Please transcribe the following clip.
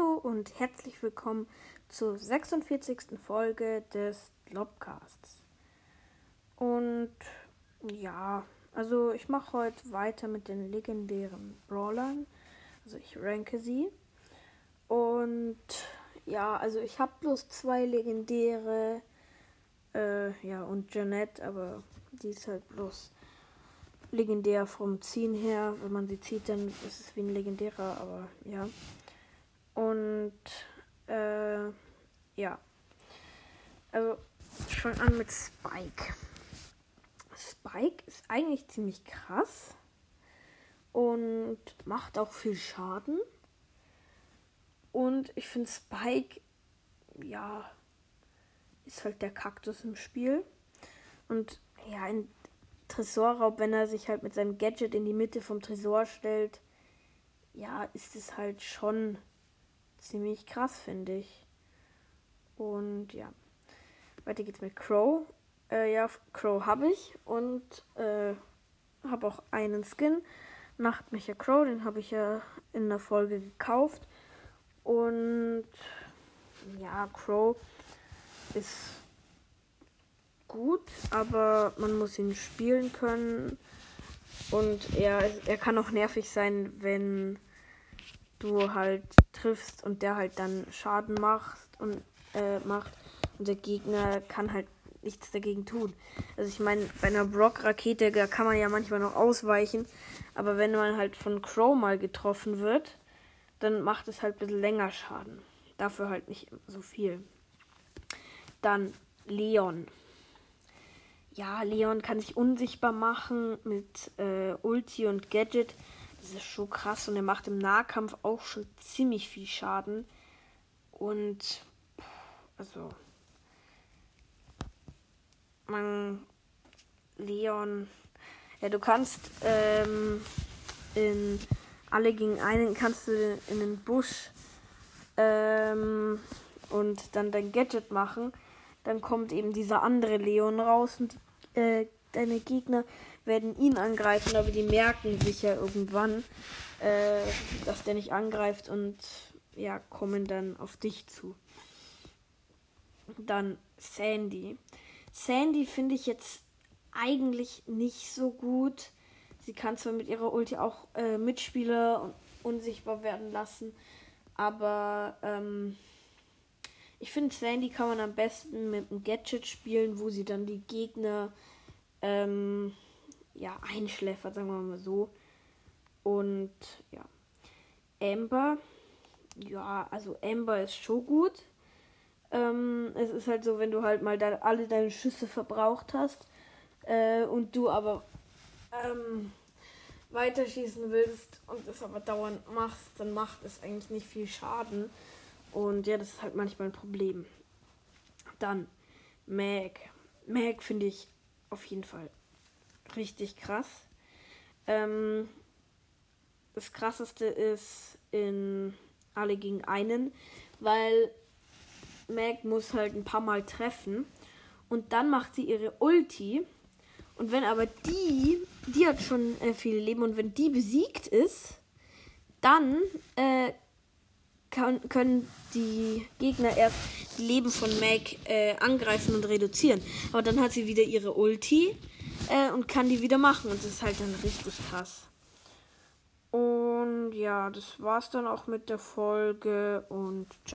Hallo und herzlich willkommen zur 46. Folge des Lobcasts. Und ja, also ich mache heute weiter mit den legendären Brawlern. Also ich ranke sie. Und ja, also ich habe bloß zwei legendäre. Äh, ja, und Jeanette, aber die ist halt bloß legendär vom Ziehen her. Wenn man sie zieht, dann ist es wie ein legendärer, aber ja. Und äh, ja. Also fange an mit Spike. Spike ist eigentlich ziemlich krass und macht auch viel Schaden. Und ich finde Spike, ja, ist halt der Kaktus im Spiel. Und ja, in Tresorraub, wenn er sich halt mit seinem Gadget in die Mitte vom Tresor stellt, ja, ist es halt schon ziemlich krass, finde ich. Und ja, weiter geht's mit Crow. Äh, ja, Crow habe ich und äh, habe auch einen Skin. Nachtmecher Crow, den habe ich ja in der Folge gekauft. Und ja, Crow ist gut, aber man muss ihn spielen können. Und er, er kann auch nervig sein, wenn du halt triffst und der halt dann Schaden macht und äh, macht und der Gegner kann halt nichts dagegen tun. Also ich meine, bei einer Brock-Rakete, kann man ja manchmal noch ausweichen, aber wenn man halt von Crow mal getroffen wird, dann macht es halt ein bisschen länger Schaden. Dafür halt nicht so viel. Dann Leon. Ja, Leon kann sich unsichtbar machen mit äh, Ulti und Gadget. Das ist schon krass und er macht im Nahkampf auch schon ziemlich viel Schaden. Und also man Leon, ja du kannst ähm, in alle gegen einen kannst du in den Busch ähm, und dann dein Gadget machen. Dann kommt eben dieser andere Leon raus und äh, deine Gegner werden ihn angreifen, aber die merken sich ja irgendwann, äh, dass der nicht angreift und ja, kommen dann auf dich zu. Dann Sandy. Sandy finde ich jetzt eigentlich nicht so gut. Sie kann zwar mit ihrer Ulti auch äh, Mitspieler unsichtbar werden lassen, aber ähm, ich finde Sandy kann man am besten mit einem Gadget spielen, wo sie dann die Gegner ähm, ja, einschläfert, sagen wir mal so. Und ja. Amber, ja, also Amber ist schon gut. Ähm, es ist halt so, wenn du halt mal da alle deine Schüsse verbraucht hast äh, und du aber ähm, weiterschießen willst und es aber dauernd machst, dann macht es eigentlich nicht viel Schaden. Und ja, das ist halt manchmal ein Problem. Dann Mag. Mag finde ich auf jeden Fall richtig krass. Ähm, das krasseste ist in alle gegen einen, weil Meg muss halt ein paar Mal treffen und dann macht sie ihre Ulti. Und wenn aber die, die hat schon äh, viele Leben und wenn die besiegt ist, dann äh, kann, können die Gegner erst die Leben von Meg äh, angreifen und reduzieren. Aber dann hat sie wieder ihre Ulti äh, und kann die wieder machen. Und das ist halt dann richtig krass. Und ja, das war's dann auch mit der Folge und ciao.